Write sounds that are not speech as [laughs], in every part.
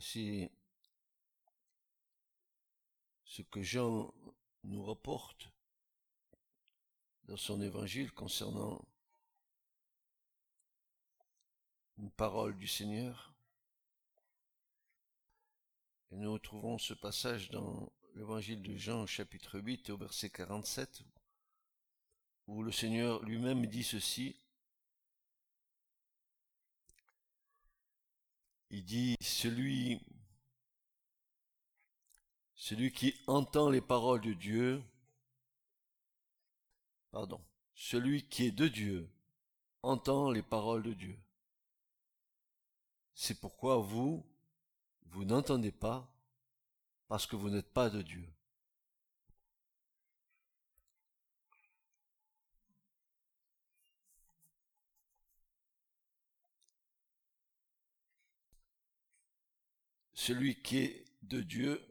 C'est ce que Jean nous rapporte dans son évangile concernant une parole du Seigneur. Et nous retrouvons ce passage dans l'évangile de Jean chapitre 8 au verset 47 où le Seigneur lui-même dit ceci. Il dit, celui, celui qui entend les paroles de Dieu, pardon, celui qui est de Dieu entend les paroles de Dieu. C'est pourquoi vous, vous n'entendez pas parce que vous n'êtes pas de Dieu. Celui qui est de Dieu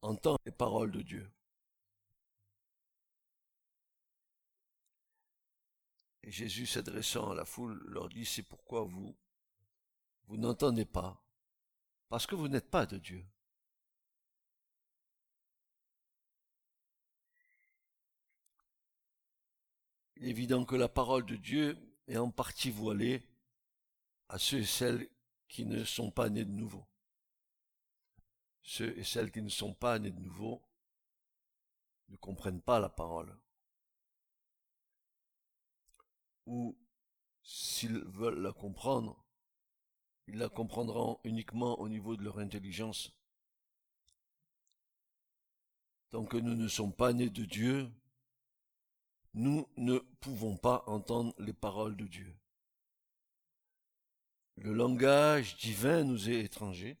entend les paroles de Dieu. Et Jésus s'adressant à la foule leur dit, c'est pourquoi vous, vous n'entendez pas, parce que vous n'êtes pas de Dieu. Il est évident que la parole de Dieu est en partie voilée à ceux et celles qui ne sont pas nés de nouveau. Ceux et celles qui ne sont pas nés de nouveau ne comprennent pas la parole ou s'ils veulent la comprendre, ils la comprendront uniquement au niveau de leur intelligence. Tant que nous ne sommes pas nés de Dieu, nous ne pouvons pas entendre les paroles de Dieu. Le langage divin nous est étranger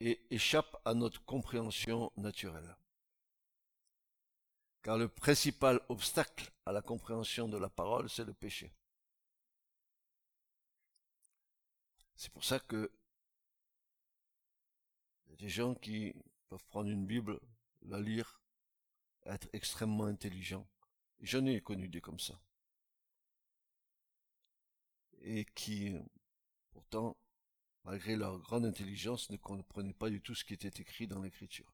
et échappe à notre compréhension naturelle car le principal obstacle à la compréhension de la parole, c'est le péché. C'est pour ça que des gens qui peuvent prendre une Bible, la lire, être extrêmement intelligents. J'en ai connu des comme ça. Et qui, pourtant, malgré leur grande intelligence, ne comprenaient pas du tout ce qui était écrit dans l'écriture.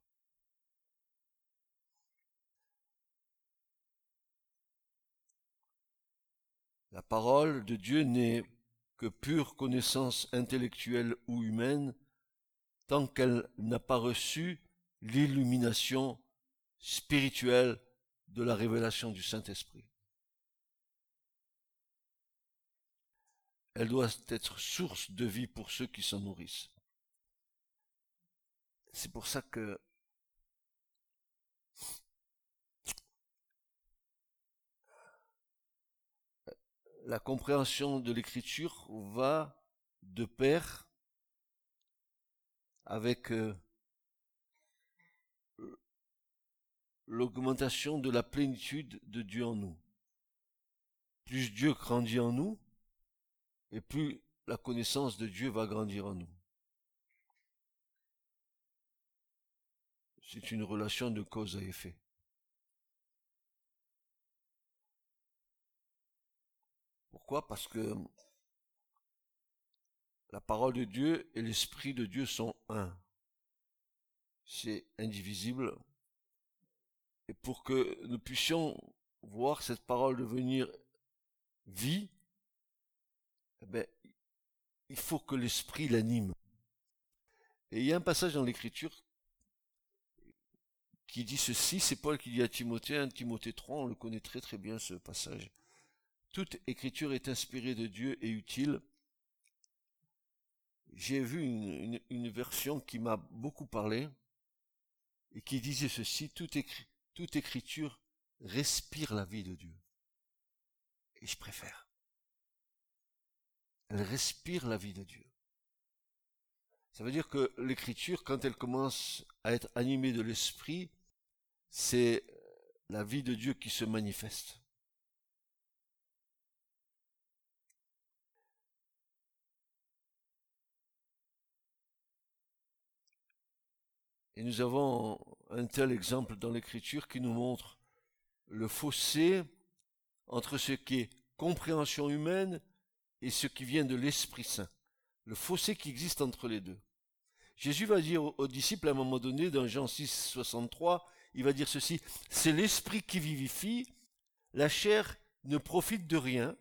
La parole de Dieu n'est que pure connaissance intellectuelle ou humaine tant qu'elle n'a pas reçu l'illumination spirituelle de la révélation du Saint-Esprit. Elle doit être source de vie pour ceux qui s'en nourrissent. C'est pour ça que la compréhension de l'écriture va de pair avec euh, l'augmentation de la plénitude de Dieu en nous. Plus Dieu grandit en nous, et plus la connaissance de Dieu va grandir en nous. C'est une relation de cause à effet. Pourquoi? Parce que la parole de Dieu et l'Esprit de Dieu sont un. C'est indivisible. Et pour que nous puissions voir cette parole devenir vie, eh ben, il faut que l'Esprit l'anime. Et il y a un passage dans l'Écriture qui dit ceci, c'est Paul qui dit à Timothée, 1 Timothée 3, on le connaît très très bien ce passage. Toute écriture est inspirée de Dieu et utile. J'ai vu une, version qui m'a beaucoup parlé et qui disait ceci, toute, toute écriture respire la vie de Dieu. Et je préfère. Elle respire la vie de Dieu. Ça veut dire que l'écriture, quand elle commence à être animée de l'esprit, c'est la vie de Dieu qui se manifeste. Et nous avons un tel exemple dans l'Écriture qui nous montre le fossé entre ce qui est compréhension humaine et ce qui vient de l'Esprit Saint. le fossé qui existe entre les deux. Jésus va dire aux disciples à un moment donné, dans Jean 6, 63, il va dire ceci, c'est l'esprit qui vivifie, la chair ne profite de rien.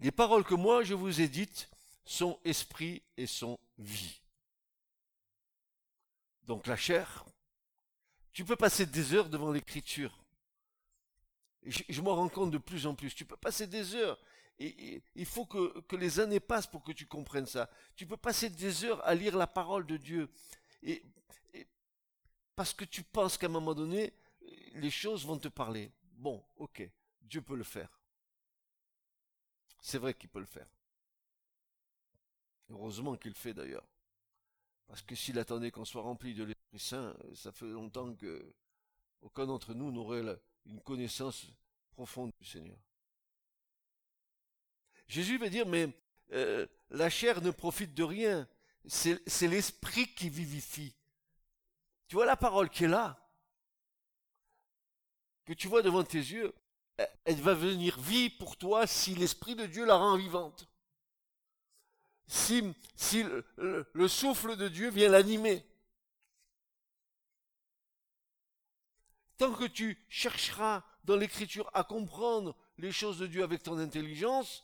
Les paroles que moi je vous ai dites sont esprit et sont vie. Donc la chair, tu peux passer des heures devant l'écriture. Je, je m'en rends compte de plus en plus. Tu peux passer des heures. Et, il faut que, les années passent pour que tu comprennes ça. Tu peux passer des heures à lire la parole de Dieu. Parce que tu penses qu'à un moment donné, les choses vont te parler. Bon, ok, Dieu peut le faire. C'est vrai qu'il peut le faire. Heureusement qu'il le fait d'ailleurs. Parce que s'il attendait qu'on soit rempli de l'Esprit Saint, ça fait longtemps que aucun d'entre nous n'aurait une connaissance profonde du Seigneur. Jésus va dire, mais euh, la chair ne profite de rien. C'est l'esprit qui vivifie. Tu vois la parole qui est là, que tu vois devant tes yeux, elle va venir vie pour toi si l'Esprit de Dieu la rend vivante si, le souffle de Dieu vient l'animer. Tant que tu chercheras dans l'écriture à comprendre les choses de Dieu avec ton intelligence,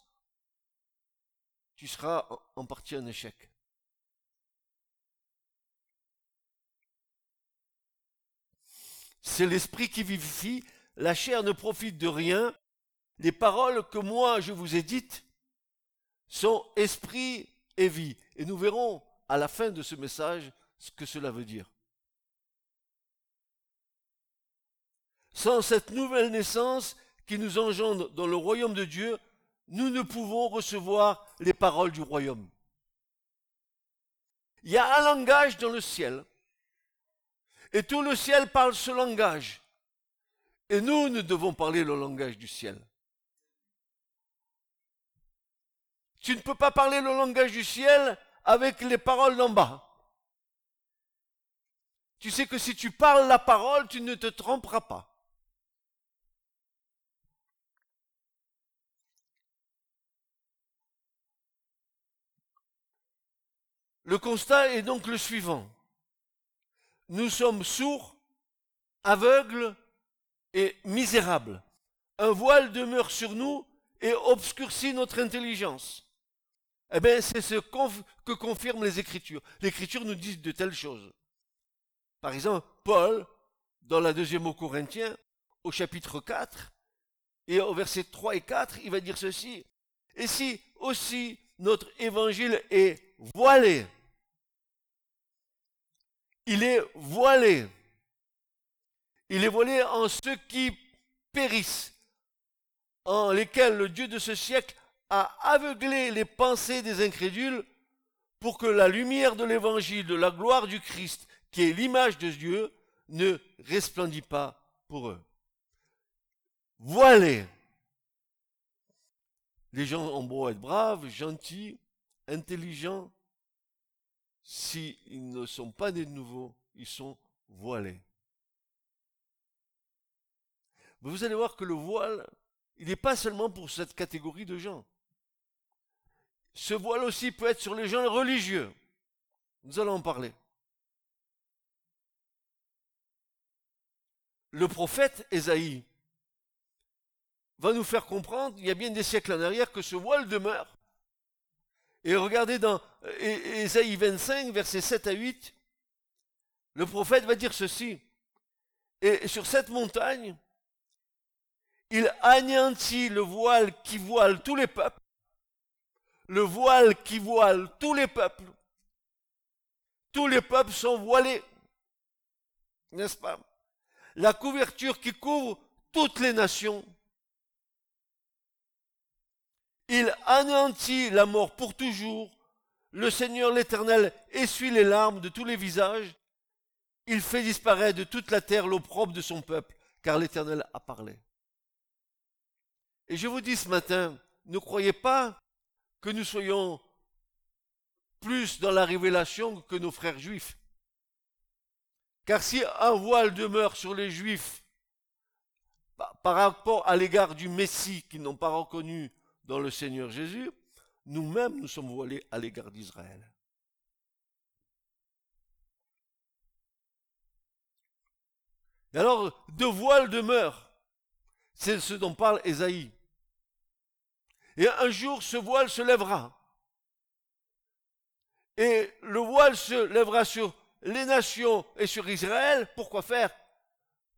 tu seras en partie un échec. C'est l'esprit qui vivifie, la chair ne profite de rien. Les paroles que moi je vous ai dites sont esprit et vie. Et nous verrons à la fin de ce message ce que cela veut dire. Sans cette nouvelle naissance qui nous engendre dans le royaume de Dieu, nous ne pouvons recevoir les paroles du royaume. Il y a un langage dans le ciel, et tout le ciel parle ce langage. Et nous, nous devons parler le langage du ciel. Tu ne peux pas parler le langage du ciel avec les paroles d'en bas. Tu sais que si tu parles la parole, tu ne te tromperas pas. Le constat est donc le suivant. Nous sommes sourds, aveugles et misérables. Un voile demeure sur nous et obscurcit notre intelligence. Eh bien, c'est ce que confirment les Écritures. L'Écriture nous dit de telles choses. Par exemple, Paul, dans la deuxième au Corinthiens, au chapitre 4, et au verset 3 et 4, il va dire ceci. Et si aussi notre évangile est voilé, il est voilé. Il est voilé en ceux qui périssent, en lesquels le Dieu de ce siècle a aveuglé les pensées des incrédules pour que la lumière de l'évangile de la gloire du Christ, qui est l'image de Dieu, ne resplendit pas pour eux. Voilés. Les gens ont beau être braves, gentils, intelligents, s'ils ne sont pas nés de nouveau, ils sont voilés. Vous allez voir que le voile, il n'est pas seulement pour cette catégorie de gens. Ce voile aussi peut être sur les gens religieux. Nous allons en parler. Le prophète Ésaïe va nous faire comprendre, il y a bien des siècles en arrière, que ce voile demeure. Et regardez dans Ésaïe 25, versets 7 à 8, le prophète va dire ceci. Et sur cette montagne, il anéantit le voile qui voile tous les peuples le voile qui voile tous les peuples. Tous les peuples sont voilés, n'est-ce pas? La couverture qui couvre toutes les nations. Il anéantit la mort pour toujours. Le Seigneur l'Éternel essuie les larmes de tous les visages. Il fait disparaître de toute la terre l'opprobre de son peuple, car l'Éternel a parlé. Et je vous dis ce matin, ne croyez pas que nous soyons plus dans la révélation que nos frères juifs. Car si un voile demeure sur les juifs par rapport à l'égard du Messie qu'ils n'ont pas reconnu dans le Seigneur Jésus, nous-mêmes nous sommes voilés à l'égard d'Israël. Alors, de voile demeure. C'est ce dont parle Ésaïe. Et un jour, ce voile se lèvera. Et le voile se lèvera sur les nations et sur Israël. Pourquoi faire?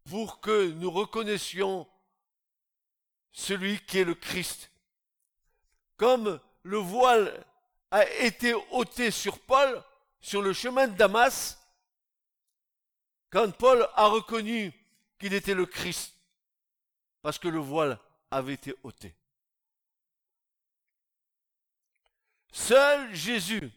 Pour que nous reconnaissions celui qui est le Christ. Comme le voile a été ôté sur Paul, sur le chemin de Damas, quand Paul a reconnu qu'il était le Christ, parce que le voile avait été ôté. Seul Jésus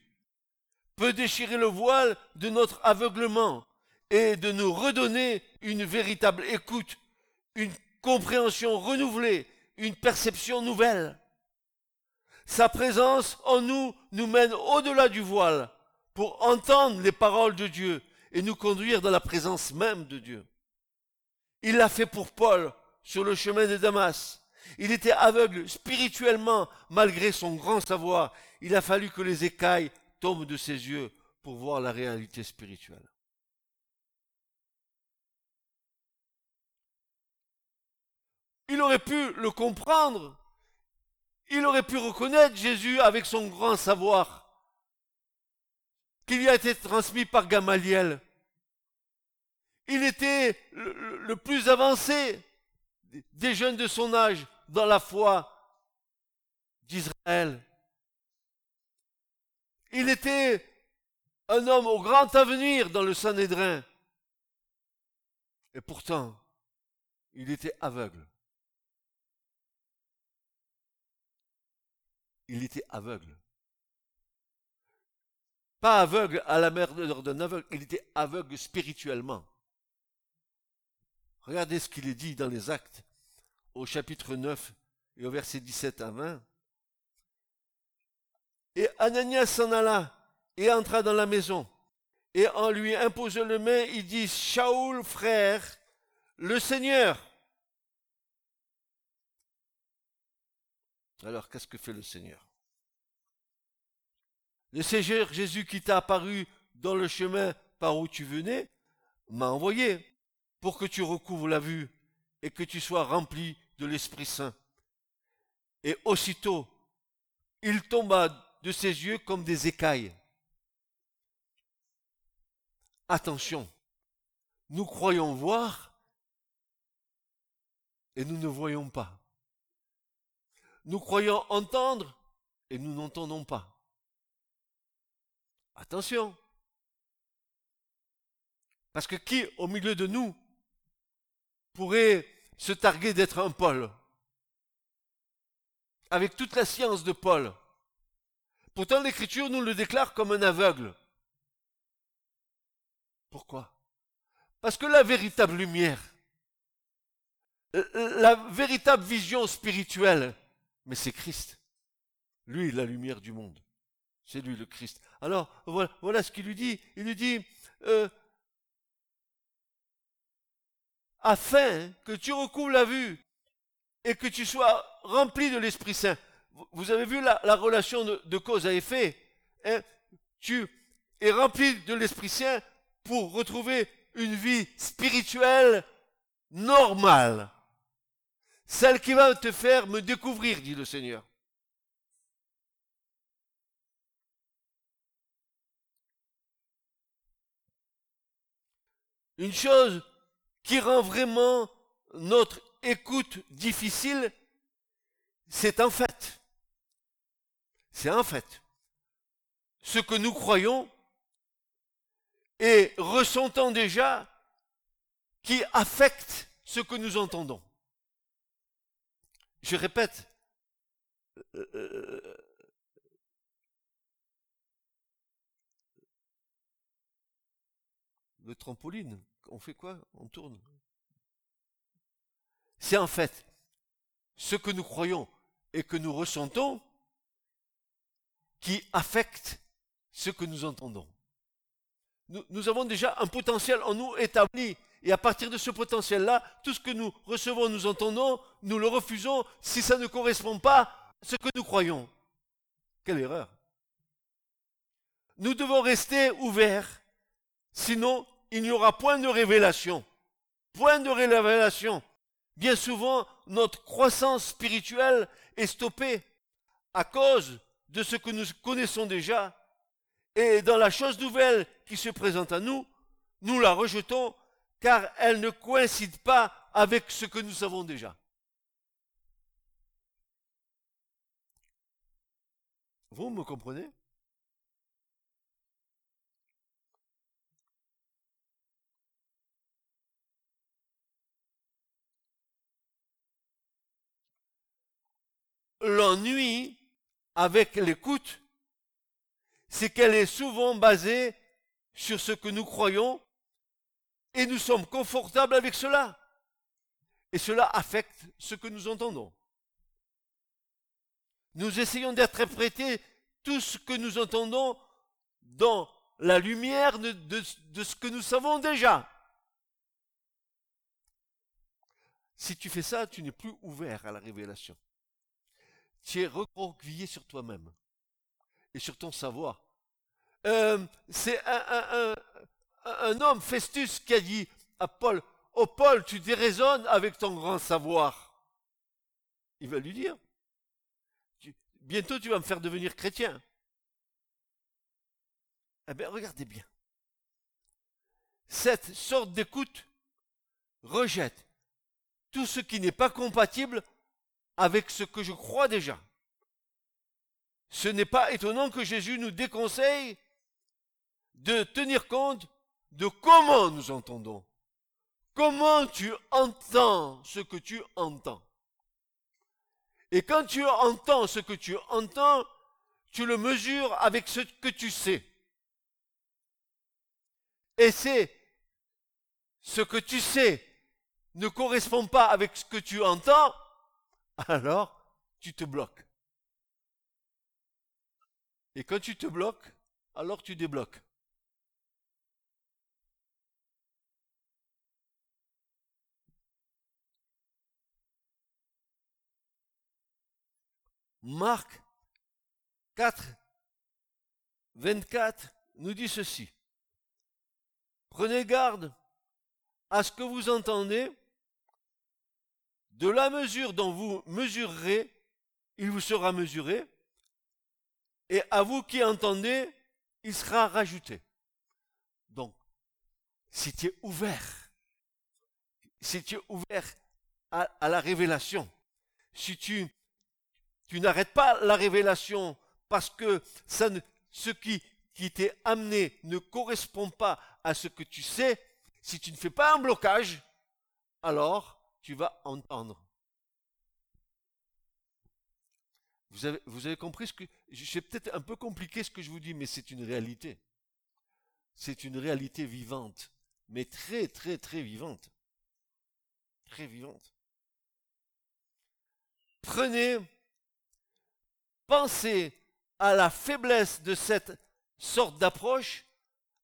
peut déchirer le voile de notre aveuglement et de nous redonner une véritable écoute, une compréhension renouvelée, une perception nouvelle. Sa présence en nous nous mène au-delà du voile pour entendre les paroles de Dieu et nous conduire dans la présence même de Dieu. Il l'a fait pour Paul sur le chemin de Damas. Il était aveugle spirituellement malgré son grand savoir. Il a fallu que les écailles tombent de ses yeux pour voir la réalité spirituelle. Il aurait pu le comprendre. Il aurait pu reconnaître Jésus avec son grand savoir qui lui a été transmis par Gamaliel. Il était le, plus avancé des jeunes de son âge dans la foi d'Israël. Il était un homme au grand avenir dans le Sanhédrin. Et pourtant, il était aveugle. Il était aveugle. Pas aveugle à la mère d'un aveugle, il était aveugle spirituellement. Regardez ce qu'il est dit dans les actes, au chapitre 9 et au verset 17 à 20. Et Ananias s'en alla et entra dans la maison. Et en lui imposant le main, il dit, Shaoul, frère, le Seigneur, Alors, qu'est-ce que fait le Seigneur? Le Seigneur Jésus qui t'a apparu dans le chemin par où tu venais, m'a envoyé pour que tu recouvres la vue et que tu sois rempli de l'Esprit Saint. Et aussitôt, il tomba de ses yeux comme des écailles. Attention, nous croyons voir et nous ne voyons pas. Nous croyons entendre et nous n'entendons pas. Attention. Parce que qui, au milieu de nous, pourrait se targuer d'être un Paul? Avec toute la science de Paul. Pourtant, l'Écriture nous le déclare comme un aveugle. Pourquoi? Parce que la véritable lumière, la véritable vision spirituelle, mais c'est Christ. Lui, la lumière du monde. C'est lui le Christ. Alors, voilà, ce qu'il lui dit. Il lui dit, euh, afin que tu recouvres la vue et que tu sois rempli de l'Esprit Saint. Vous avez vu la, relation de, cause à effet. Hein? Tu es rempli de l'Esprit Saint pour retrouver une vie spirituelle normale. Celle qui va te faire me découvrir, dit le Seigneur. Une chose qui rend vraiment notre écoute difficile, c'est en fait, c'est en fait, ce que nous croyons et ressentons déjà qui affecte ce que nous entendons. Je répète, euh, euh, le trampoline, on fait quoi? On tourne. C'est en fait ce que nous croyons et que nous ressentons qui affecte ce que nous entendons. Nous, nous avons déjà un potentiel en nous établi et à partir de ce potentiel-là, tout ce que nous recevons, nous entendons, nous le refusons si ça ne correspond pas à ce que nous croyons. Quelle erreur. Nous devons rester ouverts, sinon il n'y aura point de révélation. Point de révélation. Bien souvent, notre croissance spirituelle est stoppée à cause de ce que nous connaissons déjà. Et dans la chose nouvelle qui se présente à nous, nous la rejetons car elle ne coïncide pas avec ce que nous savons déjà. Vous me comprenez? L'ennui avec l'écoute, c'est qu'elle est souvent basée sur ce que nous croyons et nous sommes confortables avec cela. Et cela affecte ce que nous entendons. Nous essayons d'interpréter tout ce que nous entendons dans la lumière de, ce que nous savons déjà. Si tu fais ça, tu n'es plus ouvert à la révélation. Tu es recroquevillé sur toi-même et sur ton savoir. Euh, c'est un, homme, Festus, qui a dit à Paul, Oh Paul, tu déraisonnes avec ton grand savoir. Il va lui dire, bientôt tu vas me faire devenir chrétien. Eh bien, regardez bien. Cette sorte d'écoute rejette tout ce qui n'est pas compatible avec ce que je crois déjà. Ce n'est pas étonnant que Jésus nous déconseille de tenir compte de comment nous entendons? Comment tu entends ce que tu entends? Et quand tu entends ce que tu entends, tu le mesures avec ce que tu sais. Et c'est ce que tu sais ne correspond pas avec ce que tu entends, alors tu te bloques. Et quand tu te bloques, alors tu débloques. Marc 4, 24 nous dit ceci. Prenez garde à ce que vous entendez. De la mesure dont vous mesurerez, il vous sera mesuré. Et à vous qui entendez, il sera rajouté. Donc, si tu es ouvert, si tu es ouvert à, à la révélation, si tu tu n'arrêtes pas la révélation parce que ce qui, qui t'est amené ne correspond pas à ce que tu sais. Si tu ne fais pas un blocage, alors tu vas entendre. Vous avez, vous avez compris ce que... C'est peut-être un peu compliqué ce que je vous dis, mais c'est une réalité. C'est une réalité vivante, mais très très très vivante. Très vivante. Prenez Pensez à la faiblesse de cette sorte d'approche,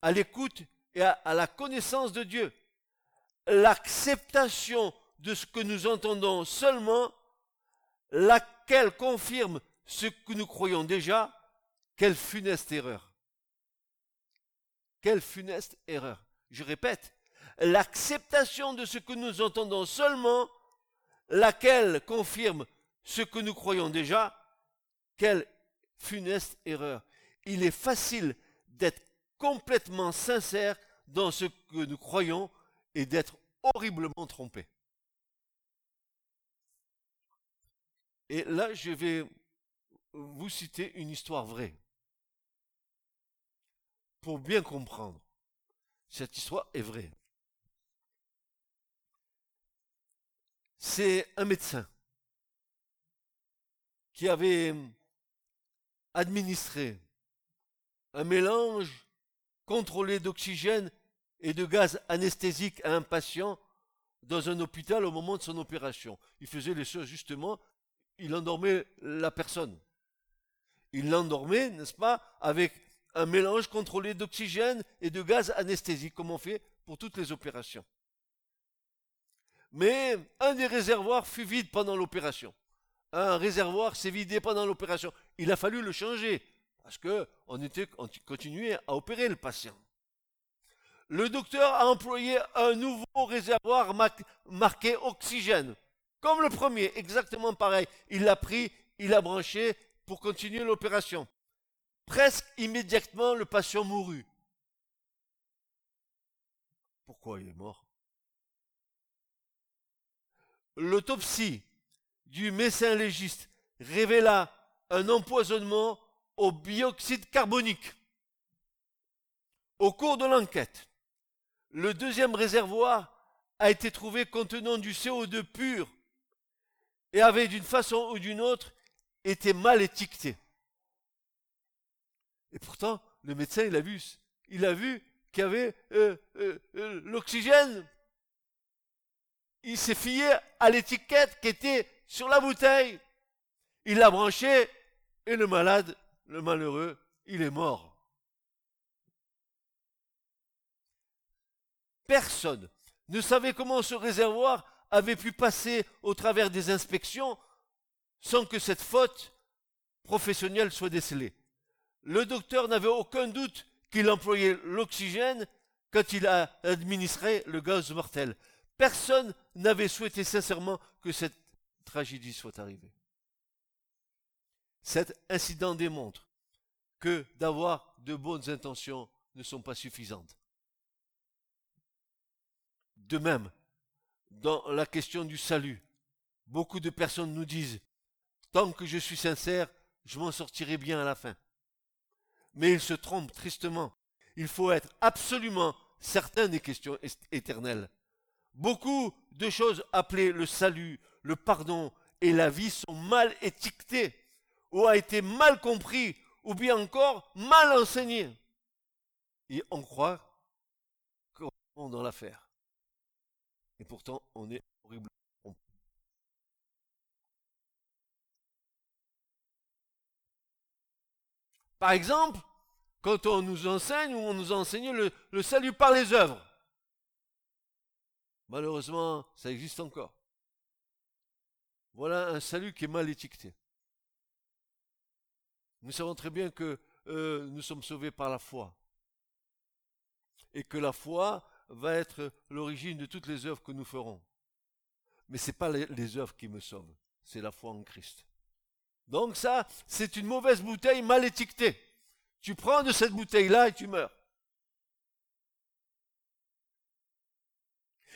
à l'écoute et à, la connaissance de Dieu. L'acceptation de ce que nous entendons seulement, laquelle confirme ce que nous croyons déjà, quelle funeste erreur. Quelle funeste erreur. Je répète, l'acceptation de ce que nous entendons seulement, laquelle confirme ce que nous croyons déjà, quelle funeste erreur. Il est facile d'être complètement sincère dans ce que nous croyons et d'être horriblement trompé. Et là, je vais vous citer une histoire vraie. Pour bien comprendre. Cette histoire est vraie. C'est un médecin qui avait administrer un mélange contrôlé d'oxygène et de gaz anesthésique à un patient dans un hôpital au moment de son opération. Il faisait les choses justement, il endormait la personne. Il l'endormait, n'est-ce pas, avec un mélange contrôlé d'oxygène et de gaz anesthésique, comme on fait pour toutes les opérations. Mais un des réservoirs fut vide pendant l'opération. Un réservoir s'est vidé pendant l'opération. Il a fallu le changer parce que on était on continuait à opérer le patient. Le docteur a employé un nouveau réservoir marqué oxygène, comme le premier, exactement pareil. Il l'a pris, il l'a branché pour continuer l'opération. Presque immédiatement, le patient mourut. Pourquoi il est mort? L'autopsie du médecin légiste révéla un empoisonnement au bioxyde carbonique. Au cours de l'enquête, le deuxième réservoir a été trouvé contenant du CO2 pur et avait d'une façon ou d'une autre été mal étiqueté. Et pourtant, le médecin, il a vu, il a vu qu'il y avait euh, euh, euh, l'oxygène. Il s'est fié à l'étiquette qui était sur la bouteille. Il l'a branché et le malade, le malheureux, il est mort. Personne ne savait comment ce réservoir avait pu passer au travers des inspections sans que cette faute professionnelle soit décelée. Le docteur n'avait aucun doute qu'il employait l'oxygène quand il a le gaz mortel. Personne n'avait souhaité sincèrement que cette tragédie soit arrivée. Cet incident démontre que d'avoir de bonnes intentions ne sont pas suffisantes. De même, dans la question du salut, beaucoup de personnes nous disent, tant que je suis sincère, je m'en sortirai bien à la fin mais il se trompe tristement. Il faut être absolument certain des questions éternelles. Beaucoup de choses appelées le salut, le pardon et la vie sont mal étiquetées, ou a été mal compris, ou bien encore mal enseignées. Et on croit qu'on est dans l'affaire. Et pourtant, on est horriblement Par exemple, quand on nous enseigne ou on nous enseigne le, le salut par les œuvres. Malheureusement, ça existe encore. Voilà un salut qui est mal étiqueté. Nous savons très bien que euh, nous sommes sauvés par la foi. Et que la foi va être l'origine de toutes les œuvres que nous ferons. Mais ce n'est pas les, œuvres qui me sauvent, c'est la foi en Christ. Donc ça, c'est une mauvaise bouteille mal étiquetée. Tu prends de cette bouteille-là et tu meurs.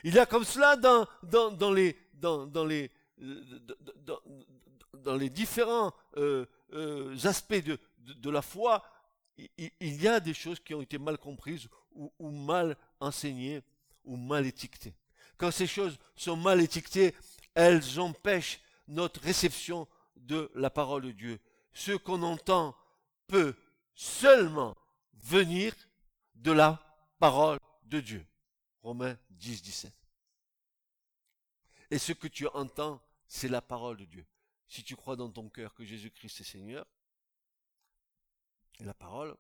Il y a comme cela dans les, dans, les différents euh, euh, aspects de, la foi, il, y a des choses qui ont été mal comprises ou, ou mal enseignées ou mal étiquetées. Quand ces choses sont mal étiquetées, elles empêchent notre réception de la parole de Dieu. Ce qu'on entend peut seulement venir de la parole de Dieu. Romains 10, 17. Et ce que tu entends, c'est la parole de Dieu. Si tu crois dans ton cœur que Jésus-Christ est Seigneur, la parole,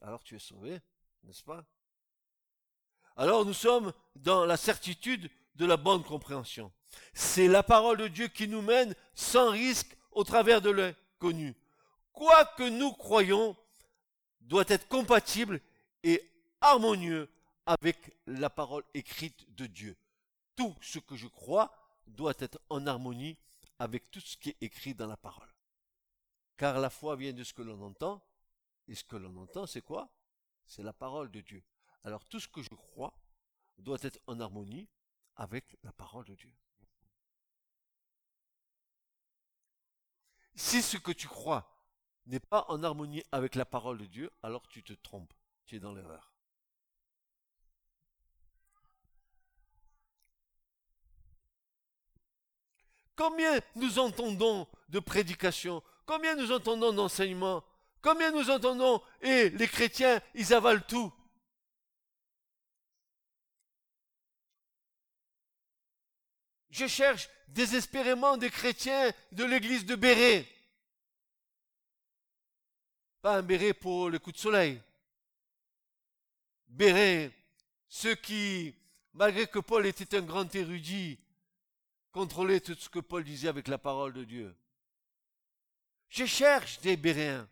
alors tu es sauvé, n'est-ce pas? Alors nous sommes dans la certitude de la bonne compréhension. C'est la parole de Dieu qui nous mène sans risque au travers de l'inconnu. Quoi que nous croyons doit être compatible et harmonieux avec la parole écrite de Dieu. Tout ce que je crois doit être en harmonie avec tout ce qui est écrit dans la parole. Car la foi vient de ce que l'on entend, et ce que l'on entend, c'est quoi? C'est la parole de Dieu. Alors tout ce que je crois doit être en harmonie avec la parole de Dieu. Si ce que tu crois n'est pas en harmonie avec la parole de Dieu, alors tu te trompes, tu es dans l'erreur. Combien nous entendons de prédications Combien nous entendons d'enseignements Combien nous entendons Et les chrétiens, ils avalent tout. Je cherche désespérément des chrétiens de l'église de Béret. Pas un béret pour le coup de soleil. Béret, ceux qui, malgré que Paul était un grand érudit, contrôlaient tout ce que Paul disait avec la parole de Dieu. Je cherche des Béréens.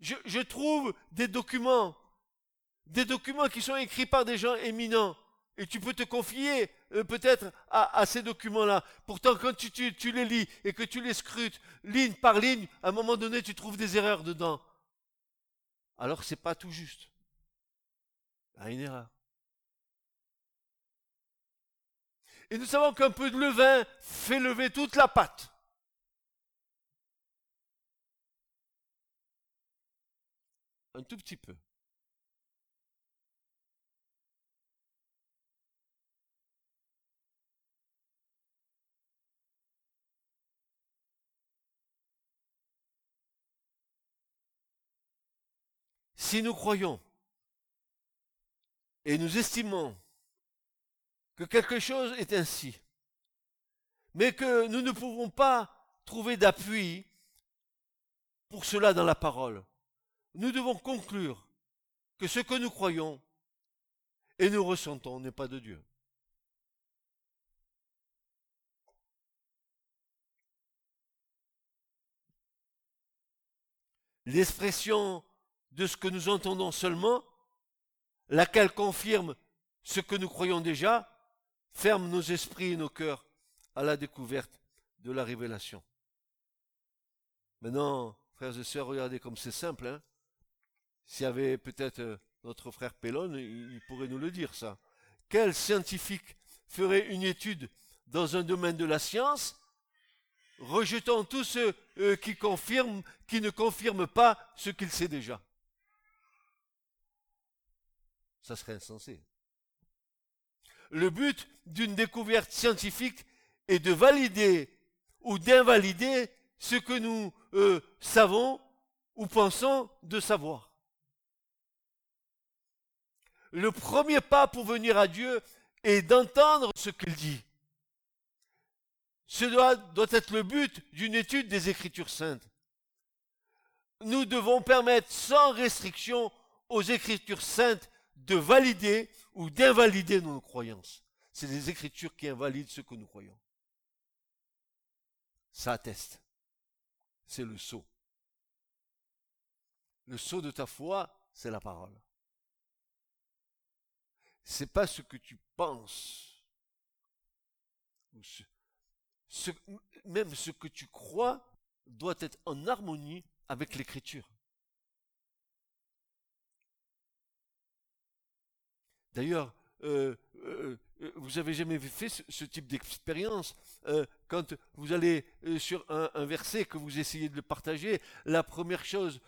Je, trouve des documents, des documents qui sont écrits par des gens éminents. Et tu peux te confier euh, peut-être à, ces documents-là. Pourtant, quand tu, les lis et que tu les scrutes ligne par ligne, à un moment donné, tu trouves des erreurs dedans. Alors c'est pas tout juste. Il une erreur. Et nous savons qu'un peu de levain fait lever toute la pâte. Un tout petit peu. Si nous croyons et nous estimons que quelque chose est ainsi, mais que nous ne pouvons pas trouver d'appui pour cela dans la parole, nous devons conclure que ce que nous croyons et nous ressentons n'est pas de Dieu. L'expression de ce que nous entendons seulement, laquelle confirme ce que nous croyons déjà, ferme nos esprits et nos cœurs à la découverte de la révélation. Maintenant, frères et sœurs, regardez comme c'est simple. Hein S'il y avait peut-être euh, notre frère Pellon, il pourrait nous le dire ça. Quel scientifique ferait une étude dans un domaine de la science, rejetant tous ceux euh, qui confirment, qui ne confirment pas ce qu'il sait déjà? Ça serait insensé. Le but d'une découverte scientifique est de valider ou d'invalider ce que nous euh, savons ou pensons de savoir. Le premier pas pour venir à Dieu est d'entendre ce qu'il dit. Ce doit, doit être le but d'une étude des Écritures saintes. Nous devons permettre sans restriction aux Écritures saintes de valider ou d'invalider nos croyances. C'est les Écritures qui invalident ce que nous croyons. Ça atteste. C'est le sceau. Le sceau de ta foi, c'est la parole. C'est pas ce que tu penses. même ce que tu crois doit être en harmonie avec l'écriture. D'ailleurs, euh, euh, euh, vous avez jamais fait ce, type d'expérience quand vous allez sur un, verset que vous essayez de le partager. La première chose,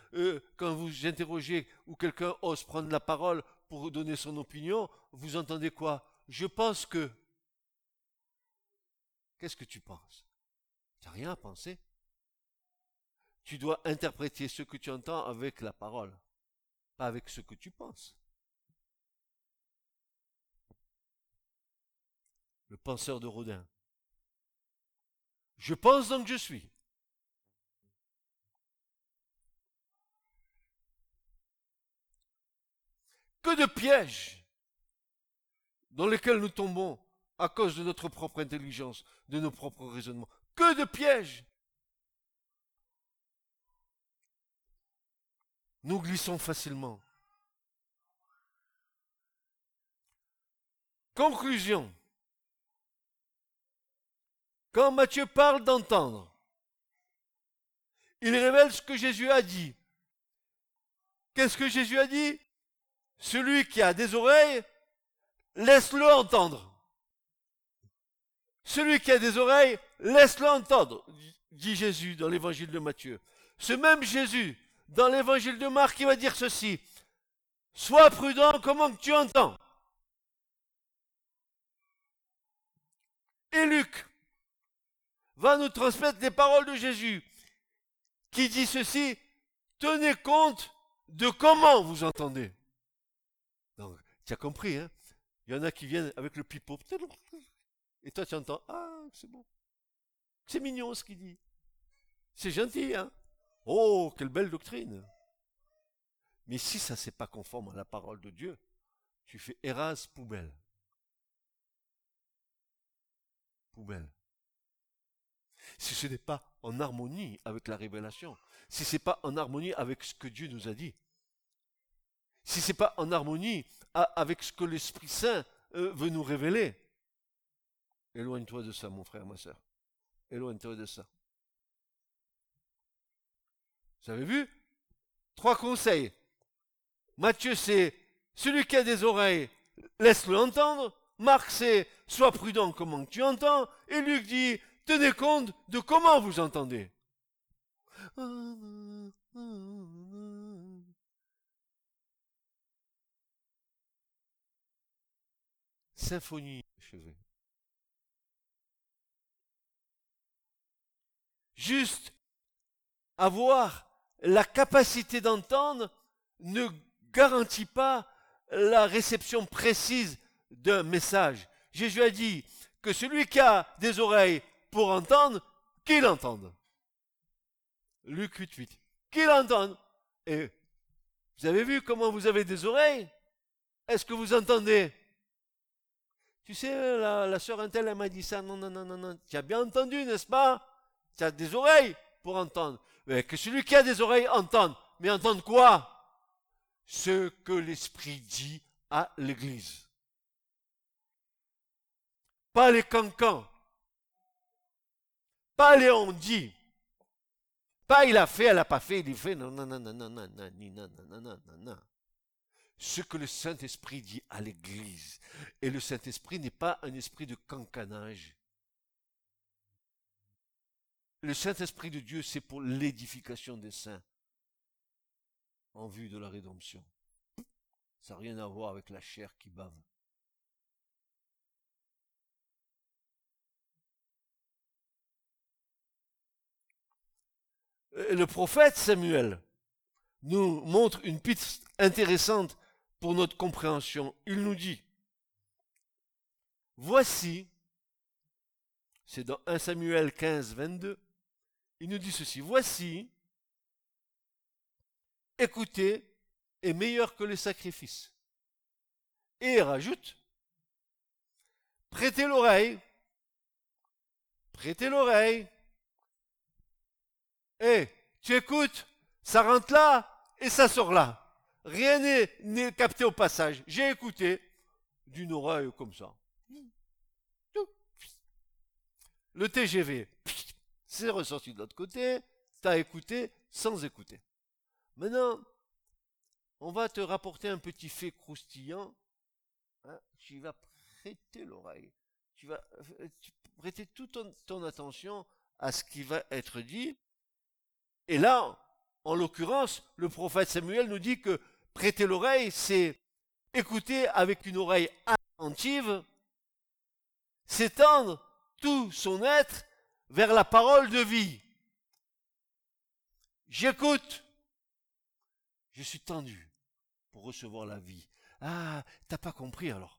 quand vous interrogez ou quelqu'un ose prendre la parole pour donner son opinion, vous entendez quoi? Je pense que. Qu'est-ce que tu penses? Tu n'as rien à penser? Tu dois interpréter ce que tu entends avec la parole, pas avec ce que tu penses. Le penseur de Rodin. Je pense donc je suis. Que de pièges dans lesquels nous tombons à cause de notre propre intelligence, de nos propres raisonnements. Que de pièges Nous glissons facilement. Conclusion. Quand Matthieu parle d'entendre, il révèle ce que Jésus a dit. Qu'est-ce que Jésus a dit? Celui qui a des oreilles, laisse-le entendre. Celui qui a des oreilles, laisse-le entendre, dit Jésus dans l'évangile de Matthieu. Ce même Jésus, dans l'évangile de Marc, il va dire ceci. Sois prudent, comment tu entends Et Luc, va nous transmettre les paroles de Jésus, qui dit ceci, tenez compte de comment vous entendez. Donc, tu as compris, hein Il y en a qui viennent avec le pipeau, et toi tu entends, ah, c'est bon. C'est mignon ce qu'il dit. C'est gentil, hein Oh, quelle belle doctrine. Mais si ça c'est pas conforme à la parole de Dieu, tu fais Eras poubelle. Poubelle. Si ce n'est pas en harmonie avec la révélation, si ce n'est pas en harmonie avec ce que Dieu nous a dit, si ce n'est pas en harmonie avec ce que l'Esprit Saint euh, veut nous révéler. Éloigne-toi de ça, mon frère, ma soeur. Éloigne-toi de ça. Vous avez vu? Trois conseils. Matthieu, c'est celui qui a des oreilles, laisse-le entendre. Marc, c'est sois prudent comment tu entends. Et Luc dit, tenez compte de comment vous entendez. Symphonie. Juste avoir la capacité d'entendre ne garantit pas la réception précise d'un message. Jésus a dit que celui qui a des oreilles pour entendre, qu'il entende. Luc 8, 8. Qu'il entende. Et vous avez vu comment vous avez des oreilles? Est-ce que vous entendez? Tu sais, la, la sœur Intel, elle m'a dit ça. Non, non, non, non, non. Tu as bien entendu, n'est-ce pas? Tu as des oreilles pour entendre. Mais que celui qui a des oreilles entende. Mais entende quoi? Ce que l'Esprit dit à l'Église. Pas les cancans. Pas les on dit. Pas il a fait, elle n'a pas fait, il fait. Non, non, non, non, non, non, non, non, non, non, non, non. Ce que le Saint-Esprit dit à l'Église. Et le Saint-Esprit n'est pas un esprit de cancanage. Le Saint-Esprit de Dieu, c'est pour l'édification des saints en vue de la rédemption. Ça n'a rien à voir avec la chair qui bave. Le prophète Samuel nous montre une piste intéressante pour notre compréhension. Il nous dit, voici, c'est dans 1 Samuel 15, 22, il nous dit ceci, voici, écoutez, est meilleur que les sacrifices. Et il rajoute, prêtez l'oreille, prêtez l'oreille, et tu écoutes, ça rentre là et ça sort là. Rien n'est capté au passage. J'ai écouté d'une oreille comme ça. Le TGV, c'est ressorti de l'autre côté, tu as écouté sans écouter. Maintenant, on va te rapporter un petit fait croustillant. Hein, tu vas prêter l'oreille. Tu vas euh, prêter toute ton attention à ce qui va être dit. Et là, en l'occurrence, le prophète Samuel nous dit que prêter l'oreille, c'est écouter avec une oreille attentive, s'étendre tout son être vers la parole de vie. J'écoute. Je suis tendu pour recevoir la vie. Ah, t'as pas compris alors.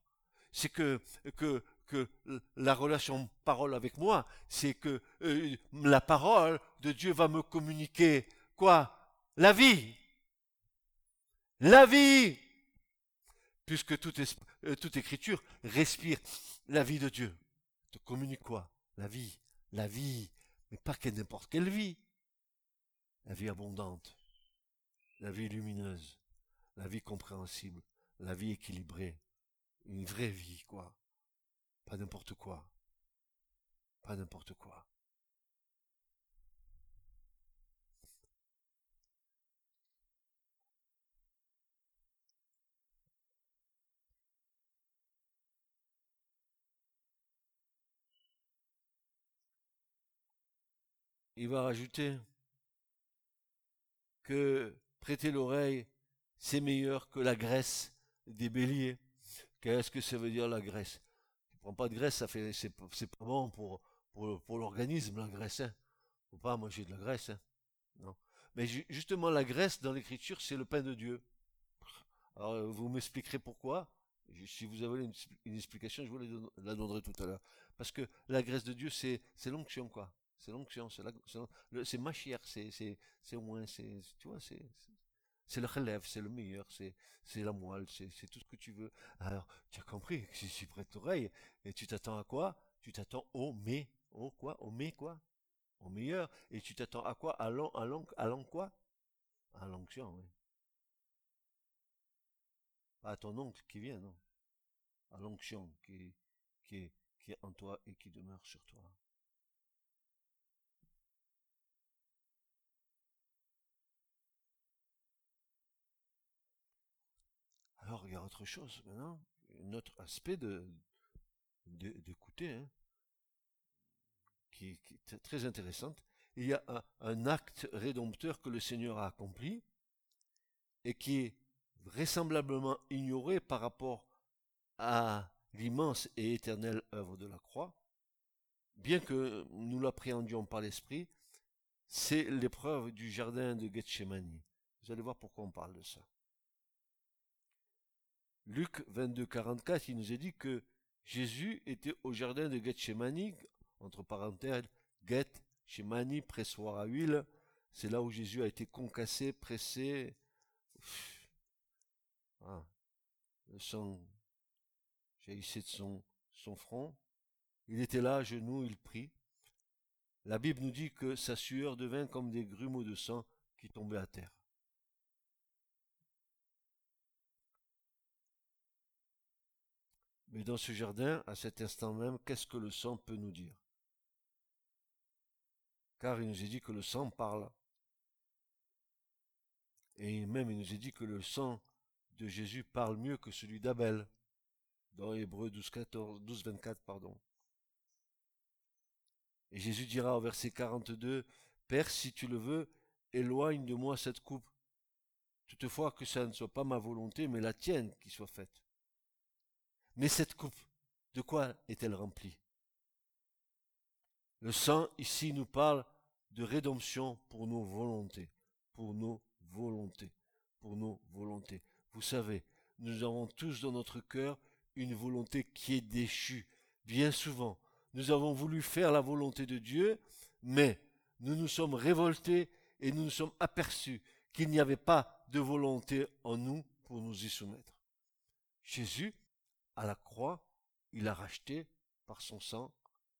C'est que, que que la relation parole avec moi, c'est que euh, la parole de Dieu va me communiquer quoi? La vie. La vie. Puisque toute, euh, toute écriture respire la vie de Dieu. Te communique quoi? La vie. La vie. Mais pas n'importe quelle vie. La vie abondante. La vie lumineuse. La vie compréhensible. La vie équilibrée. Une vraie vie, quoi. Pas n'importe quoi. Pas n'importe quoi. Il va rajouter que prêter l'oreille, c'est meilleur que la graisse des béliers. Qu'est-ce que ça veut dire la graisse? Prends pas de graisse, ça fait, c'est, pas bon pour, pour, l'organisme, la graisse. Hein. Faut pas manger de la graisse. Hein. Non. Mais justement, la graisse dans l'écriture, c'est le pain de Dieu. Alors, euh, vous m'expliquerez pourquoi. Si vous avez une, explication, je vous la, donnerai tout à l'heure. Parce que la graisse de Dieu, c'est, c'est l'onction, quoi. C'est l'onction, c'est, c'est, ma chair, c'est, c'est, c'est au moins, c'est, tu vois, c'est, c'est le relève, c'est le meilleur, c'est, c'est la moelle, c'est, tout ce que tu veux. Alors, tu as compris que si tu prêtes l'oreille, et tu t'attends à quoi? Tu t'attends au mais, au quoi? Au mais quoi? Au meilleur, et tu t'attends à quoi? À à l'an, à quoi? À l'onction, oui. Pas à ton oncle qui vient, non. À l'onction qui, qui, qui est en toi et qui demeure sur toi. Alors, il y a autre chose maintenant, un autre aspect de, d'écouter, hein, qui, est très intéressante. Il y a un, un, acte rédempteur que le Seigneur a accompli et qui est vraisemblablement ignoré par rapport à l'immense et éternelle œuvre de la croix, bien que nous l'appréhendions par l'esprit, c'est l'épreuve du jardin de Gethsemane. Vous allez voir pourquoi on parle de ça. Luc 22, 44, il nous est dit que Jésus était au jardin de Gethsemane, entre parenthèses, Gethsemane, pressoir à huile. C'est là où Jésus a été concassé, pressé. Ah, le sang jaillissait de son, son front. Il était là, à genoux, il prit. La Bible nous dit que sa sueur devint comme des grumeaux de sang qui tombaient à terre. Mais dans ce jardin, à cet instant même, qu'est-ce que le sang peut nous dire? Car il nous est dit que le sang parle. Et même il nous est dit que le sang de Jésus parle mieux que celui d'Abel. Dans Hébreu 12, 14, 12, 24, pardon. Et Jésus dira au verset 42, Père, si tu le veux, éloigne de moi cette coupe. Toutefois que ça ne soit pas ma volonté, mais la tienne qui soit faite. Mais cette coupe, de quoi est-elle remplie? Le sang ici nous parle de rédemption pour nos volontés, pour nos volontés, pour nos volontés. Vous savez, nous avons tous dans notre cœur une volonté qui est déchue. Bien souvent, nous avons voulu faire la volonté de Dieu, mais nous nous sommes révoltés et nous nous sommes aperçus qu'il n'y avait pas de volonté en nous pour nous y soumettre. Jésus à la croix, il a racheté par son sang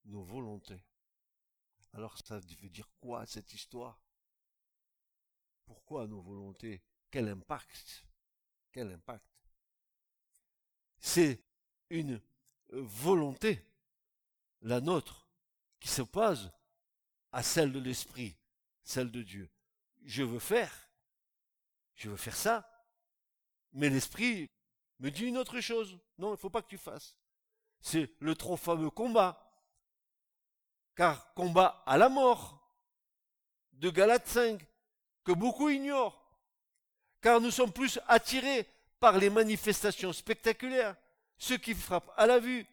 nos volontés. Alors ça veut dire quoi cette histoire? Pourquoi nos volontés? Quel impact? Quel impact? C'est une volonté, la nôtre, qui s'oppose à celle de l'esprit, celle de Dieu. Je veux faire, je veux faire ça, mais l'esprit me dit une autre chose. Non, il ne faut pas que tu fasses. C'est le trop fameux combat. Car combat à la mort de Galate 5, que beaucoup ignorent. Car nous sommes plus attirés par les manifestations spectaculaires, ce qui frappe à la vue.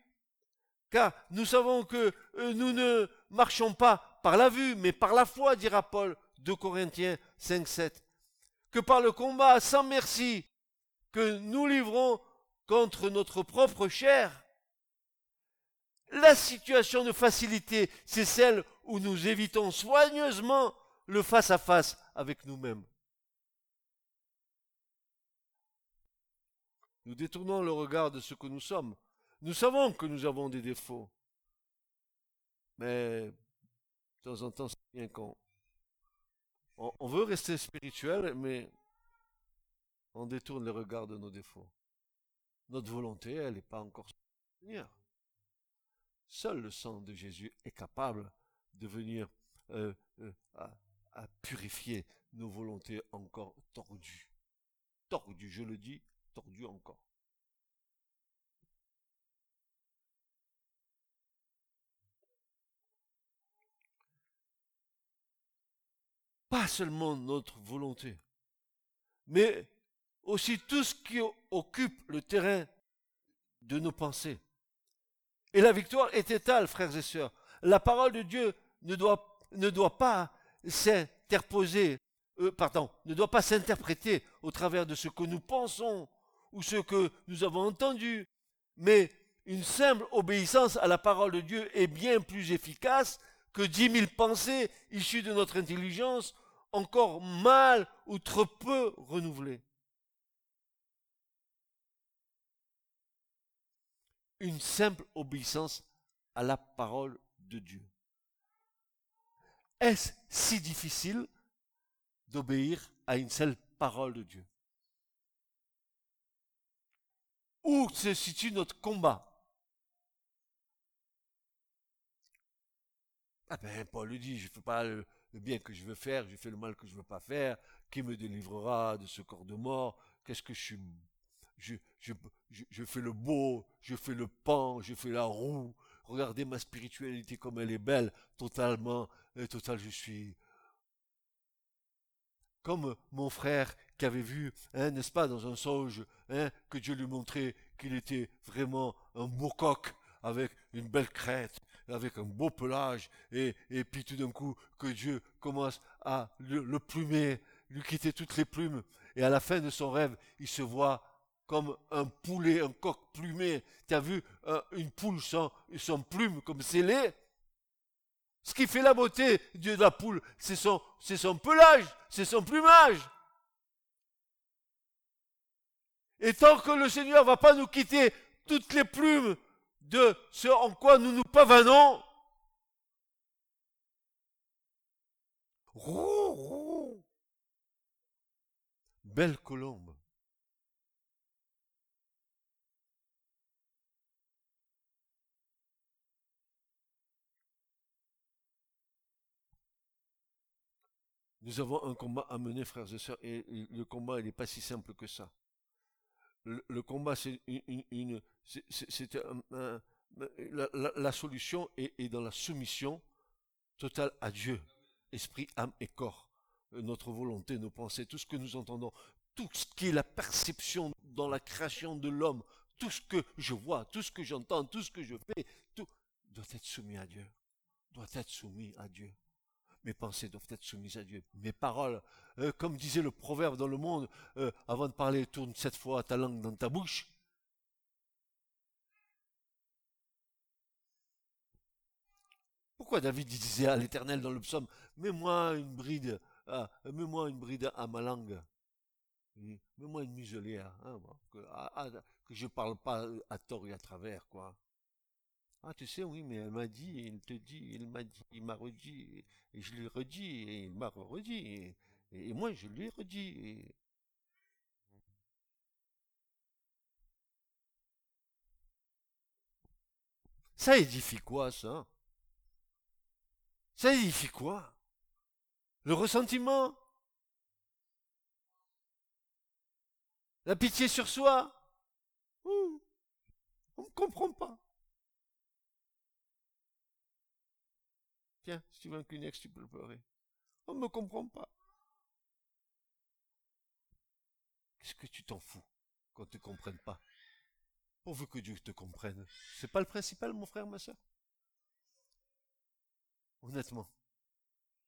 Car nous savons que euh, nous ne marchons pas par la vue, mais par la foi, dira Paul, 2 Corinthiens 5, 7. Que par le combat sans merci que nous livrons contre notre propre chair. La situation de facilité, c'est celle où nous évitons soigneusement le face-à-face avec nous-mêmes. Nous détournons le regard de ce que nous sommes. Nous savons que nous avons des défauts. Mais de temps en temps, c'est bien qu'on on veut rester spirituel, mais on détourne le regard de nos défauts. Notre volonté, elle n'est pas encore. Seul le sang de Jésus est capable de venir euh, euh, à purifier nos volontés encore tordues. Tordues, je le dis, tordues encore. Pas seulement notre volonté, mais aussi tout ce qui occupe le terrain de nos pensées. Et la victoire est étale, frères et sœurs. La parole de Dieu ne doit, ne doit pas s'interposer, euh, pardon, ne doit pas s'interpréter au travers de ce que nous pensons ou ce que nous avons entendu, mais une simple obéissance à la parole de Dieu est bien plus efficace que dix mille pensées issues de notre intelligence, encore mal ou trop peu renouvelées. Une simple obéissance à la parole de Dieu. Est-ce si difficile d'obéir à une seule parole de Dieu? Où se situe notre combat? Ah ben, Paul le dit, je ne fais pas le, bien que je veux faire, je fais le mal que je ne veux pas faire. Qui me délivrera de ce corps de mort? Qu'est-ce que je suis je, fais le beau, je fais le pan, je fais la roue. Regardez ma spiritualité comme elle est belle, totalement, et total, je suis comme mon frère qui avait vu, hein, n'est-ce pas, dans un songe, hein, que Dieu lui montrait qu'il était vraiment un beau coq avec une belle crête, avec un beau pelage, et, et puis tout d'un coup que Dieu commence à le, plumer, lui quitter toutes les plumes, et à la fin de son rêve, il se voit comme un poulet, un coq plumé. Tu as vu euh, une poule sans, sans plume comme scellée Ce qui fait la beauté de la poule, c'est son, c'est son pelage, c'est son plumage. Et tant que le Seigneur va pas nous quitter toutes les plumes de ce en quoi nous nous pavanons. Belle colombe. Nous avons un combat à mener, frères et sœurs, et le combat, n'est pas si simple que ça. Le, combat, c'est une, c'est la, solution est, dans la soumission totale à Dieu, esprit, âme et corps. Notre volonté, nos pensées, tout ce que nous entendons, tout ce qui est la perception dans la création de l'homme, tout ce que je vois, tout ce que j'entends, tout ce que je fais, tout doit être soumis à Dieu. Doit être soumis à Dieu. Mes pensées doivent être soumises à Dieu. Mes paroles, euh, comme disait le proverbe dans le monde, euh, avant de parler, tourne cette fois ta langue dans ta bouche. Pourquoi David disait à l'Éternel dans le psaume, mets-moi une bride, mets-moi une bride à ma langue, mets-moi une muselière, hein, que, je parle pas à tort et à travers, quoi. Ah, tu sais, oui, mais elle m'a dit, il te dit, il m'a dit, il m'a redit, et je lui redit, et il m'a redit, et, moi je lui ai redit. Ça édifie quoi, ça? Ça édifie quoi? Le ressentiment? La pitié sur soi? On ne comprend pas. Tiens, si tu veux un Kleenex, tu peux le pleurer. On ne me comprend pas. Qu'est-ce que tu t'en fous qu'on ne te comprenne pas? Pourvu que Dieu te comprenne. C'est pas le principal, mon frère, ma soeur Honnêtement.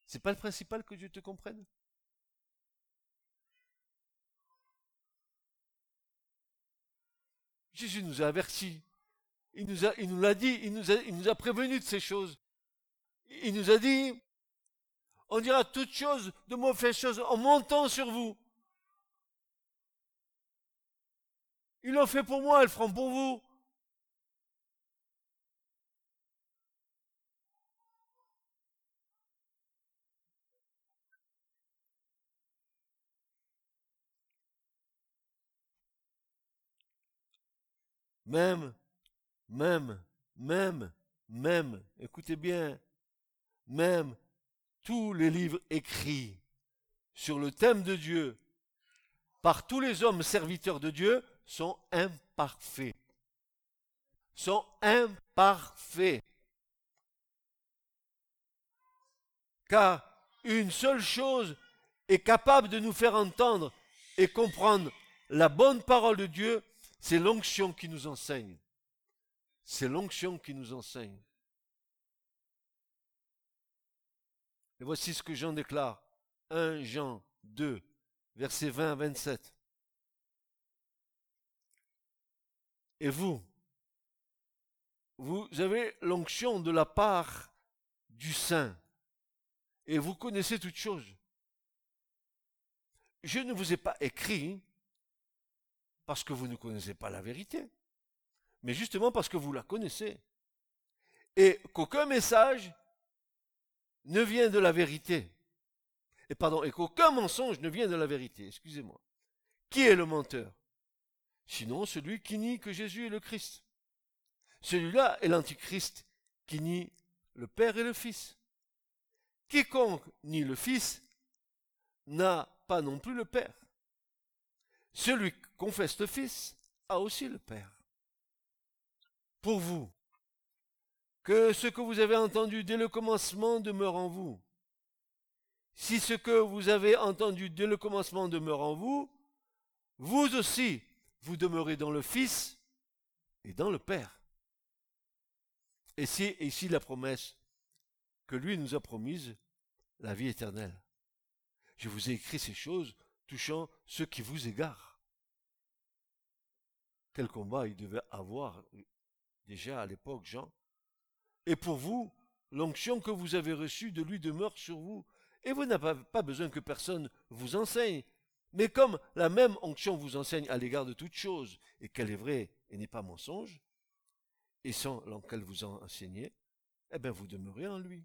C'est pas le principal que Dieu te comprenne? Jésus nous a avertis. Il nous a, il nous l'a dit, il nous a, il nous a prévenu de ces choses il nous a dit, on dira toutes choses de mauvaises choses en montant sur vous. Ils l'ont fait pour moi, ils le feront pour vous. Même, même, même, même, écoutez bien, même tous les livres écrits sur le thème de Dieu par tous les hommes serviteurs de Dieu sont imparfaits. Sont imparfaits. Car une seule chose est capable de nous faire entendre et comprendre la bonne parole de Dieu, c'est l'onction qui nous enseigne. C'est l'onction qui nous enseigne. Et voici ce que Jean déclare. 1 Jean 2, versets 20 à 27. Et vous, vous avez l'onction de la part du Saint, et vous connaissez toutes choses. Je ne vous ai pas écrit parce que vous ne connaissez pas la vérité, mais justement parce que vous la connaissez. Et qu'aucun message ne vient de la vérité. Et pardon, et qu'aucun mensonge ne vient de la vérité, excusez-moi. Qui est le menteur? Sinon celui qui nie que Jésus est le Christ. Celui-là est l'Antichrist qui nie le Père et le Fils. Quiconque nie le Fils n'a pas non plus le Père. Celui qui confesse le Fils a aussi le Père. Pour vous, que ce que vous avez entendu dès le commencement demeure en vous. Si ce que vous avez entendu dès le commencement demeure en vous, vous aussi, vous demeurez dans le Fils et dans le Père. Et c'est ici la promesse que lui nous a promise, la vie éternelle. Je vous ai écrit ces choses touchant ceux qui vous égarent. Quel combat il devait avoir déjà à l'époque, Jean. Et pour vous, l'onction que vous avez reçue de lui demeure sur vous, et vous n'avez pas besoin que personne vous enseigne. Mais comme la même onction vous enseigne à l'égard de toute chose, et qu'elle est vraie et n'est pas mensonge, et sans laquelle vous en enseignez, eh bien vous demeurez en lui.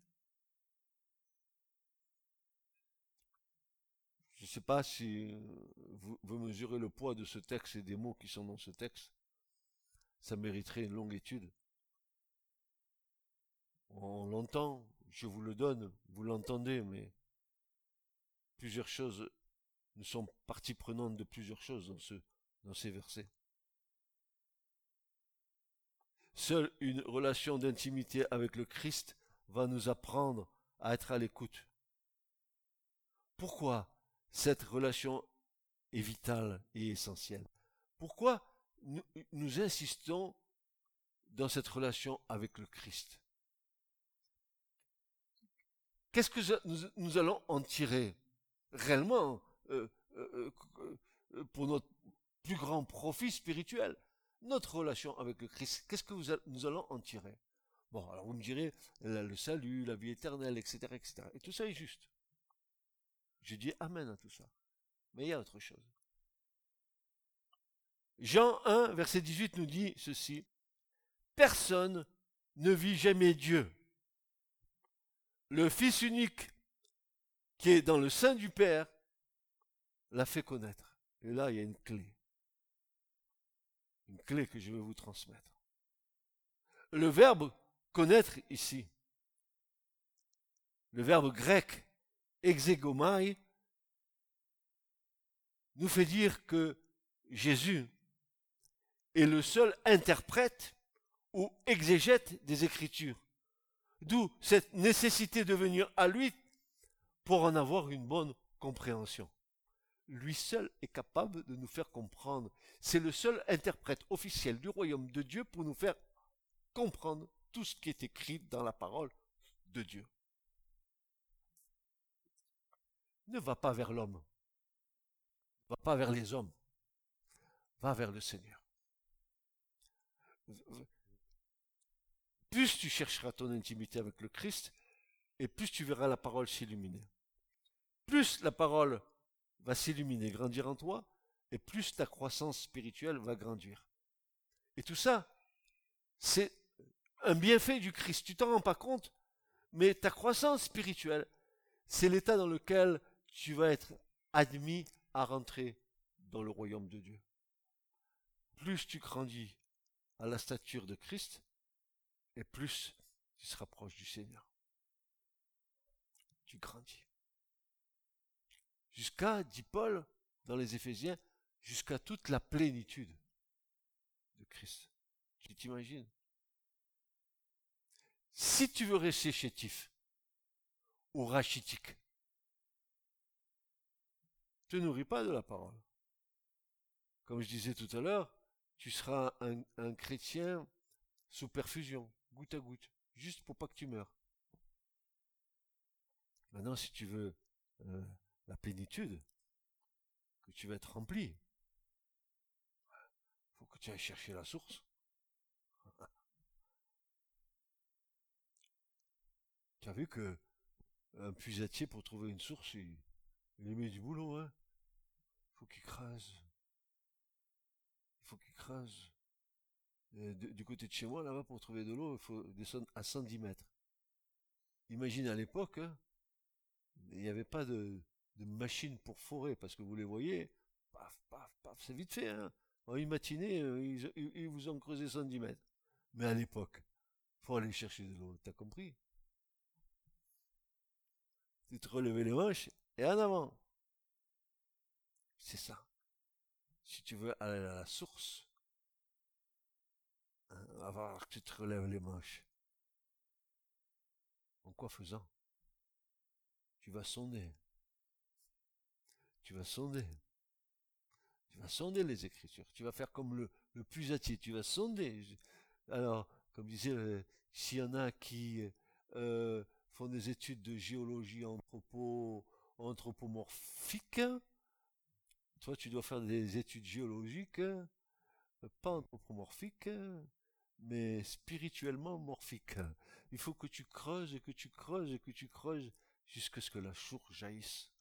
Je ne sais pas si vous, vous, mesurez le poids de ce texte et des mots qui sont dans ce texte. Ça mériterait une longue étude. On l'entend, je vous le donne, vous l'entendez, mais plusieurs choses, nous sommes partie prenante de plusieurs choses dans, ce, dans ces versets. Seule une relation d'intimité avec le Christ va nous apprendre à être à l'écoute. Pourquoi cette relation est vitale et essentielle? Pourquoi nous insistons dans cette relation avec le Christ? Qu'est-ce que nous, allons en tirer réellement euh, euh, euh, pour notre plus grand profit spirituel? Notre relation avec le Christ, qu'est-ce que nous allons en tirer? Bon, alors vous me direz le salut, la vie éternelle, etc., etc. Et tout ça est juste. Je dis Amen à tout ça. Mais il y a autre chose. Jean 1, verset 18 nous dit ceci. Personne ne vit jamais Dieu le Fils unique qui est dans le sein du Père l'a fait connaître. Et là, il y a une clé. Une clé que je vais vous transmettre. Le verbe connaître ici, le verbe grec exégomai, nous fait dire que Jésus est le seul interprète ou exégète des Écritures. D'où cette nécessité de venir à lui pour en avoir une bonne compréhension. Lui seul est capable de nous faire comprendre. C'est le seul interprète officiel du royaume de Dieu pour nous faire comprendre tout ce qui est écrit dans la parole de Dieu. Ne va pas vers l'homme. Va pas vers les hommes. Va vers le Seigneur plus tu chercheras ton intimité avec le Christ, et plus tu verras la parole s'illuminer. Plus la parole va s'illuminer, grandir en toi, et plus ta croissance spirituelle va grandir. Et tout ça, c'est un bienfait du Christ. Tu t'en rends pas compte, mais ta croissance spirituelle, c'est l'état dans lequel tu vas être admis à rentrer dans le royaume de Dieu. Plus tu grandis à la stature de Christ, et plus tu se rapproches du Seigneur. Tu grandis. Jusqu'à, dit Paul dans les Éphésiens, jusqu'à toute la plénitude de Christ. Tu t'imagines? Si tu veux rester chétif ou rachitique, te nourris pas de la parole. Comme je disais tout à l'heure, tu seras un, un chrétien sous perfusion goutte à goutte, juste pour pas que tu meurs. Maintenant, si tu veux euh, la plénitude, que tu vas être rempli, faut que tu ailles chercher la source. [laughs] tu as vu que un puisatier pour trouver une source, il, il met du boulot, hein. Faut qu'il crase. Il faut qu'il crase. Euh, du côté de chez moi, là-bas, pour trouver de l'eau, il faut descendre à 110 mètres. imagine à l'époque, hein, il n'y avait pas de, machine pour forer, parce que vous les voyez, paf, paf, paf, c'est vite fait, hein. En une matinée, euh, ils, vous ont creusé 110 mètres. Mais à l'époque, faut aller chercher de l'eau, t'as compris? Tu te relevais les manches et en avant. C'est ça. Si tu veux aller à la source, hein, avoir que tu te relèves les manches. En quoi faisant? Tu vas sonder. Tu vas sonder. Tu vas sonder les Écritures. Tu vas faire comme le, le plus attier. Tu vas sonder. Alors, comme disait, euh, s'il y en a qui euh, font des études de géologie anthropo, anthropomorphique, toi tu dois faire des études géologiques, pas anthropomorphiques, mais spirituellement morphiques. Il faut que tu creuses et que tu creuses et que tu creuses jusqu'à ce que la source jaillisse.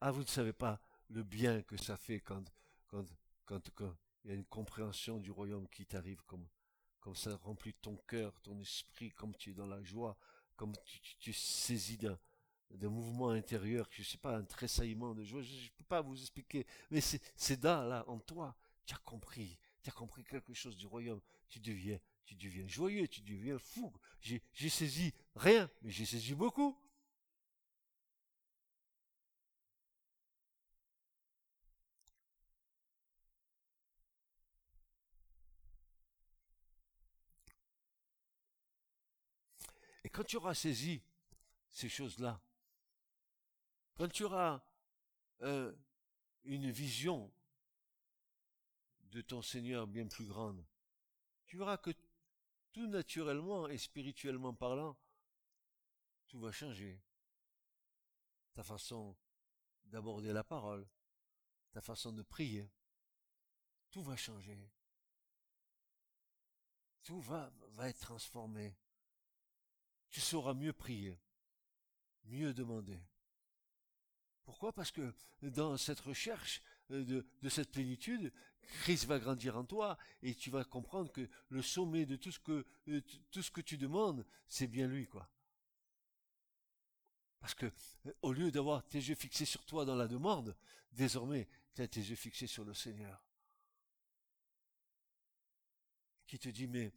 Ah, vous ne savez pas le bien que ça fait quand, quand, quand, quand il y a une compréhension du royaume qui t'arrive comme, comme ça remplit ton cœur, ton esprit, comme tu es dans la joie, comme tu, tu, es saisi d'un, d'un mouvement intérieur, je sais pas, un tressaillement de joie, je ne peux pas vous expliquer, mais c'est, c'est là, en toi, tu as compris, as compris quelque chose du royaume, tu deviens, tu deviens joyeux, tu deviens fou. J'ai, j'ai saisi rien, mais j'ai saisi beaucoup. Et quand tu auras saisi ces choses-là, quand tu auras euh, une vision de ton Seigneur bien plus grande, tu verras que tout naturellement et spirituellement parlant, tout va changer. Ta façon d'aborder la parole, ta façon de prier, tout va changer. Tout va, va être transformé tu sauras mieux prier, mieux demander. Pourquoi? Parce que dans cette recherche de, cette plénitude, Christ va grandir en toi et tu vas comprendre que le sommet de tout ce que, euh, tu demandes, c'est bien lui, quoi. Parce que euh, au lieu d'avoir tes yeux fixés sur toi dans la demande, désormais, tu as tes yeux fixés sur le Seigneur. Qui te dit, mais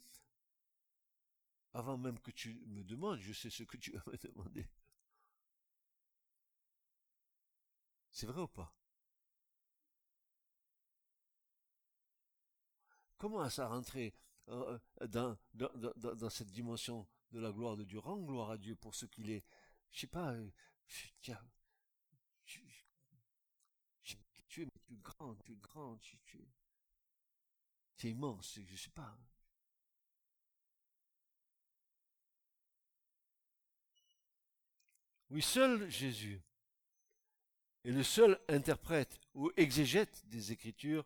avant même que tu me demandes, je sais ce que tu vas me [laughs] demander. C'est vrai ou pas? Comment ça rentrer euh, dans, dans, cette dimension de la gloire de Dieu? Rends gloire à Dieu pour ce qu'il est. Je sais pas, euh, tiens, tu, tu, es plus grand, tu es grand, tu, tu, tu es immense, je sais pas. Oui, seul Jésus est le seul interprète ou exégète des Écritures,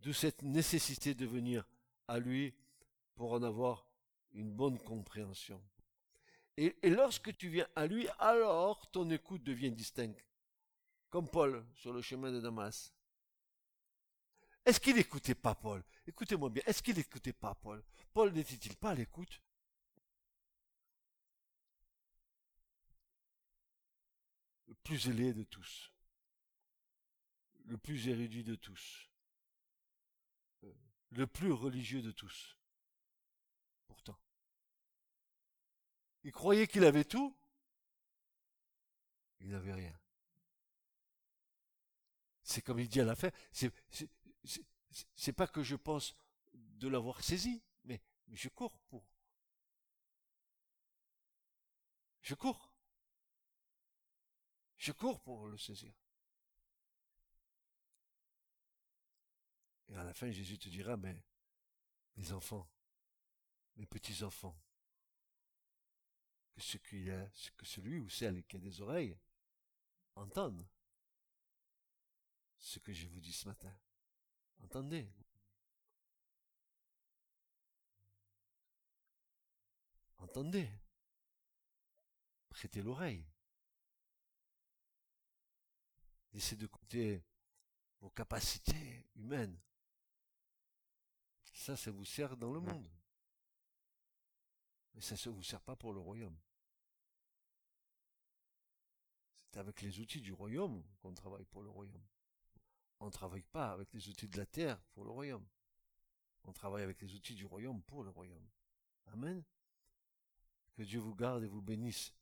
de cette nécessité de venir à lui pour en avoir une bonne compréhension. Et, et, lorsque tu viens à lui, alors ton écoute devient distincte, comme Paul sur le chemin de Damas. Est-ce qu'il n'écoutait pas Paul? Écoutez-moi bien, est-ce qu'il n'écoutait pas Paul? Paul n'était-il pas à l'écoute? Le plus ailé de tous, le plus érudit de tous, le plus religieux de tous. Pourtant, il croyait qu'il avait tout, il n'avait rien. C'est comme il dit à la fin, c'est, pas que je pense de l'avoir saisi, mais je cours pour. Je cours. Je cours pour le saisir. Et à la fin, Jésus te dira, mais mes enfants, mes petits-enfants, que, ce qu'il a, que celui ou celle qui a des oreilles entende ce que je vous dis ce matin. Entendez. Entendez. Prêtez l'oreille. Laissez de côté vos capacités humaines. Ça, ça vous sert dans le monde. Mais ça ne vous sert pas pour le royaume. C'est avec les outils du royaume qu'on travaille pour le royaume. On ne travaille pas avec les outils de la terre pour le royaume. On travaille avec les outils du royaume pour le royaume. Amen. Que Dieu vous garde et vous bénisse.